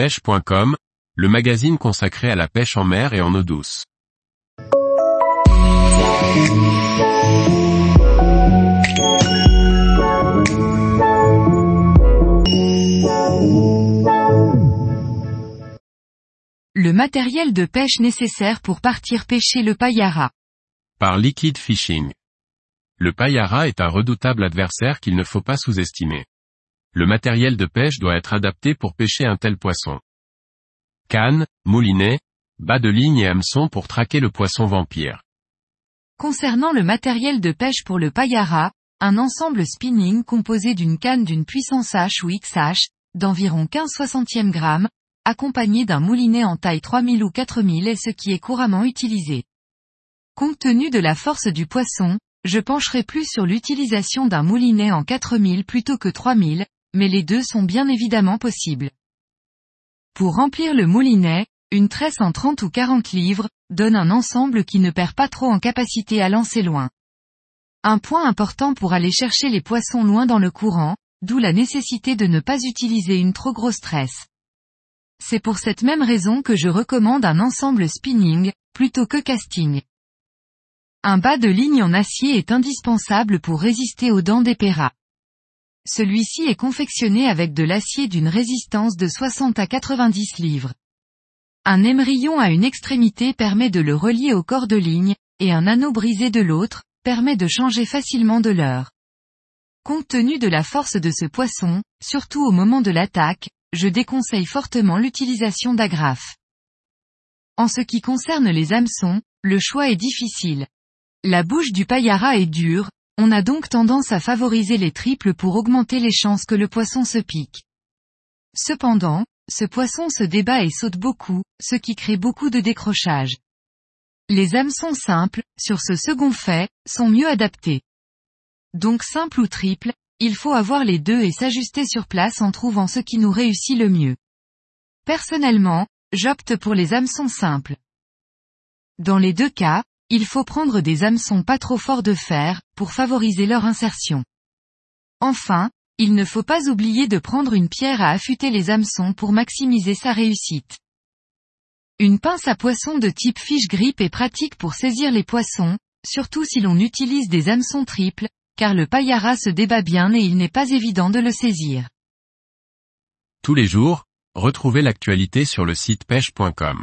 pêche.com, le magazine consacré à la pêche en mer et en eau douce. Le matériel de pêche nécessaire pour partir pêcher le payara. Par Liquid Fishing. Le payara est un redoutable adversaire qu'il ne faut pas sous-estimer. Le matériel de pêche doit être adapté pour pêcher un tel poisson. Canne, moulinet, bas de ligne et hameçon pour traquer le poisson vampire. Concernant le matériel de pêche pour le payara, un ensemble spinning composé d'une canne d'une puissance H ou XH, d'environ 15 60e grammes, accompagné d'un moulinet en taille 3000 ou 4000 est ce qui est couramment utilisé. Compte tenu de la force du poisson, je pencherai plus sur l'utilisation d'un moulinet en 4000 plutôt que 3000, mais les deux sont bien évidemment possibles. Pour remplir le moulinet, une tresse en 30 ou 40 livres, donne un ensemble qui ne perd pas trop en capacité à lancer loin. Un point important pour aller chercher les poissons loin dans le courant, d'où la nécessité de ne pas utiliser une trop grosse tresse. C'est pour cette même raison que je recommande un ensemble spinning, plutôt que casting. Un bas de ligne en acier est indispensable pour résister aux dents des péras. Celui-ci est confectionné avec de l'acier d'une résistance de 60 à 90 livres. Un émerillon à une extrémité permet de le relier au corps de ligne, et un anneau brisé de l'autre, permet de changer facilement de l'heure. Compte tenu de la force de ce poisson, surtout au moment de l'attaque, je déconseille fortement l'utilisation d'agrafes. En ce qui concerne les hameçons, le choix est difficile. La bouche du payara est dure, on a donc tendance à favoriser les triples pour augmenter les chances que le poisson se pique. Cependant, ce poisson se débat et saute beaucoup, ce qui crée beaucoup de décrochage. Les hameçons simples, sur ce second fait, sont mieux adaptés. Donc simple ou triple, il faut avoir les deux et s'ajuster sur place en trouvant ce qui nous réussit le mieux. Personnellement, j'opte pour les hameçons simples. Dans les deux cas, il faut prendre des hameçons pas trop forts de fer, pour favoriser leur insertion. Enfin, il ne faut pas oublier de prendre une pierre à affûter les hameçons pour maximiser sa réussite. Une pince à poisson de type fish grip est pratique pour saisir les poissons, surtout si l'on utilise des hameçons triples, car le payara se débat bien et il n'est pas évident de le saisir. Tous les jours, retrouvez l'actualité sur le site pêche.com.